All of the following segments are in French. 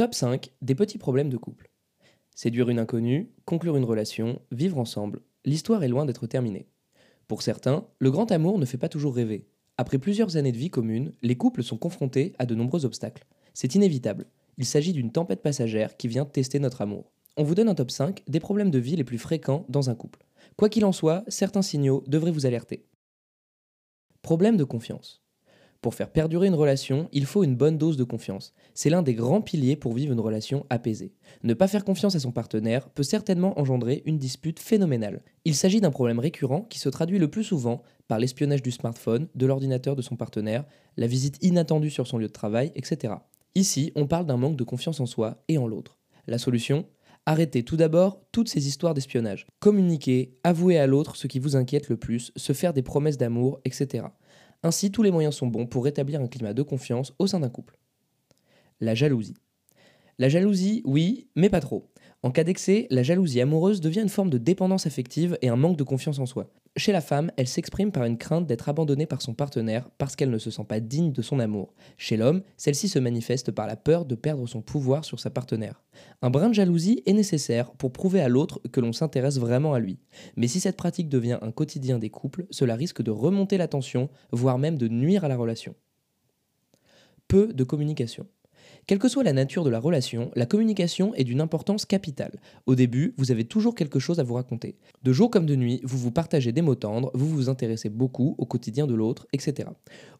Top 5 des petits problèmes de couple. Séduire une inconnue, conclure une relation, vivre ensemble, l'histoire est loin d'être terminée. Pour certains, le grand amour ne fait pas toujours rêver. Après plusieurs années de vie commune, les couples sont confrontés à de nombreux obstacles. C'est inévitable. Il s'agit d'une tempête passagère qui vient tester notre amour. On vous donne un top 5 des problèmes de vie les plus fréquents dans un couple. Quoi qu'il en soit, certains signaux devraient vous alerter. Problème de confiance. Pour faire perdurer une relation, il faut une bonne dose de confiance. C'est l'un des grands piliers pour vivre une relation apaisée. Ne pas faire confiance à son partenaire peut certainement engendrer une dispute phénoménale. Il s'agit d'un problème récurrent qui se traduit le plus souvent par l'espionnage du smartphone, de l'ordinateur de son partenaire, la visite inattendue sur son lieu de travail, etc. Ici, on parle d'un manque de confiance en soi et en l'autre. La solution? Arrêtez tout d'abord toutes ces histoires d'espionnage. Communiquez, avouez à l'autre ce qui vous inquiète le plus, se faire des promesses d'amour, etc. Ainsi, tous les moyens sont bons pour rétablir un climat de confiance au sein d'un couple. La jalousie. La jalousie, oui, mais pas trop. En cas d'excès, la jalousie amoureuse devient une forme de dépendance affective et un manque de confiance en soi. Chez la femme, elle s'exprime par une crainte d'être abandonnée par son partenaire parce qu'elle ne se sent pas digne de son amour. Chez l'homme, celle-ci se manifeste par la peur de perdre son pouvoir sur sa partenaire. Un brin de jalousie est nécessaire pour prouver à l'autre que l'on s'intéresse vraiment à lui. Mais si cette pratique devient un quotidien des couples, cela risque de remonter la tension, voire même de nuire à la relation. Peu de communication. Quelle que soit la nature de la relation, la communication est d'une importance capitale. Au début, vous avez toujours quelque chose à vous raconter. De jour comme de nuit, vous vous partagez des mots tendres, vous vous intéressez beaucoup au quotidien de l'autre, etc.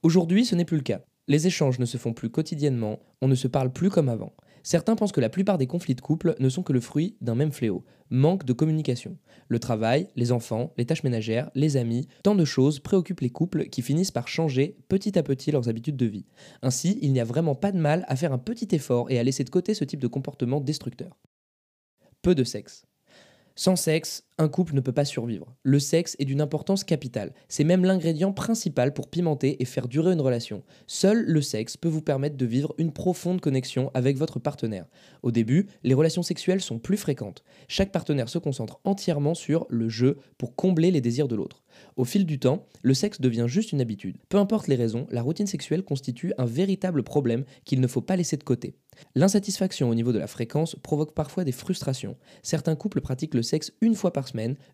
Aujourd'hui, ce n'est plus le cas. Les échanges ne se font plus quotidiennement, on ne se parle plus comme avant. Certains pensent que la plupart des conflits de couple ne sont que le fruit d'un même fléau, manque de communication. Le travail, les enfants, les tâches ménagères, les amis, tant de choses préoccupent les couples qui finissent par changer petit à petit leurs habitudes de vie. Ainsi, il n'y a vraiment pas de mal à faire un petit effort et à laisser de côté ce type de comportement destructeur. Peu de sexe. Sans sexe, un couple ne peut pas survivre. Le sexe est d'une importance capitale. C'est même l'ingrédient principal pour pimenter et faire durer une relation. Seul le sexe peut vous permettre de vivre une profonde connexion avec votre partenaire. Au début, les relations sexuelles sont plus fréquentes. Chaque partenaire se concentre entièrement sur le jeu pour combler les désirs de l'autre. Au fil du temps, le sexe devient juste une habitude. Peu importe les raisons, la routine sexuelle constitue un véritable problème qu'il ne faut pas laisser de côté. L'insatisfaction au niveau de la fréquence provoque parfois des frustrations. Certains couples pratiquent le sexe une fois par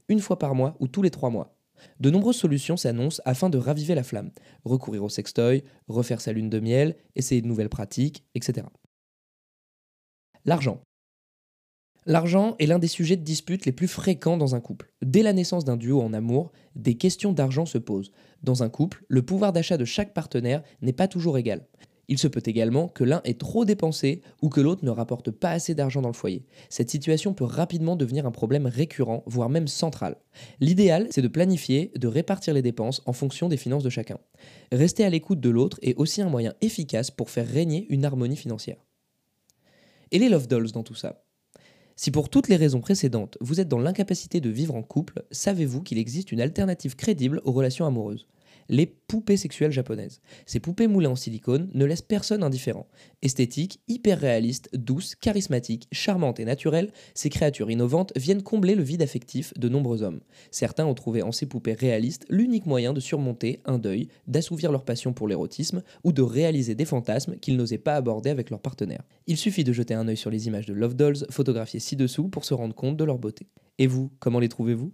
une fois par mois ou tous les trois mois. De nombreuses solutions s'annoncent afin de raviver la flamme. Recourir au sextoy, refaire sa lune de miel, essayer de nouvelles pratiques, etc. L'argent. L'argent est l'un des sujets de dispute les plus fréquents dans un couple. Dès la naissance d'un duo en amour, des questions d'argent se posent. Dans un couple, le pouvoir d'achat de chaque partenaire n'est pas toujours égal. Il se peut également que l'un ait trop dépensé ou que l'autre ne rapporte pas assez d'argent dans le foyer. Cette situation peut rapidement devenir un problème récurrent, voire même central. L'idéal, c'est de planifier, de répartir les dépenses en fonction des finances de chacun. Rester à l'écoute de l'autre est aussi un moyen efficace pour faire régner une harmonie financière. Et les love dolls dans tout ça? Si pour toutes les raisons précédentes, vous êtes dans l'incapacité de vivre en couple, savez-vous qu'il existe une alternative crédible aux relations amoureuses? Les poupées sexuelles japonaises. Ces poupées moulées en silicone ne laissent personne indifférent. Esthétiques, hyper réalistes, douces, charismatiques, charmantes et naturelles, ces créatures innovantes viennent combler le vide affectif de nombreux hommes. Certains ont trouvé en ces poupées réalistes l'unique moyen de surmonter un deuil, d'assouvir leur passion pour l'érotisme ou de réaliser des fantasmes qu'ils n'osaient pas aborder avec leur partenaire. Il suffit de jeter un œil sur les images de Love Dolls photographiées ci-dessous pour se rendre compte de leur beauté. Et vous, comment les trouvez-vous?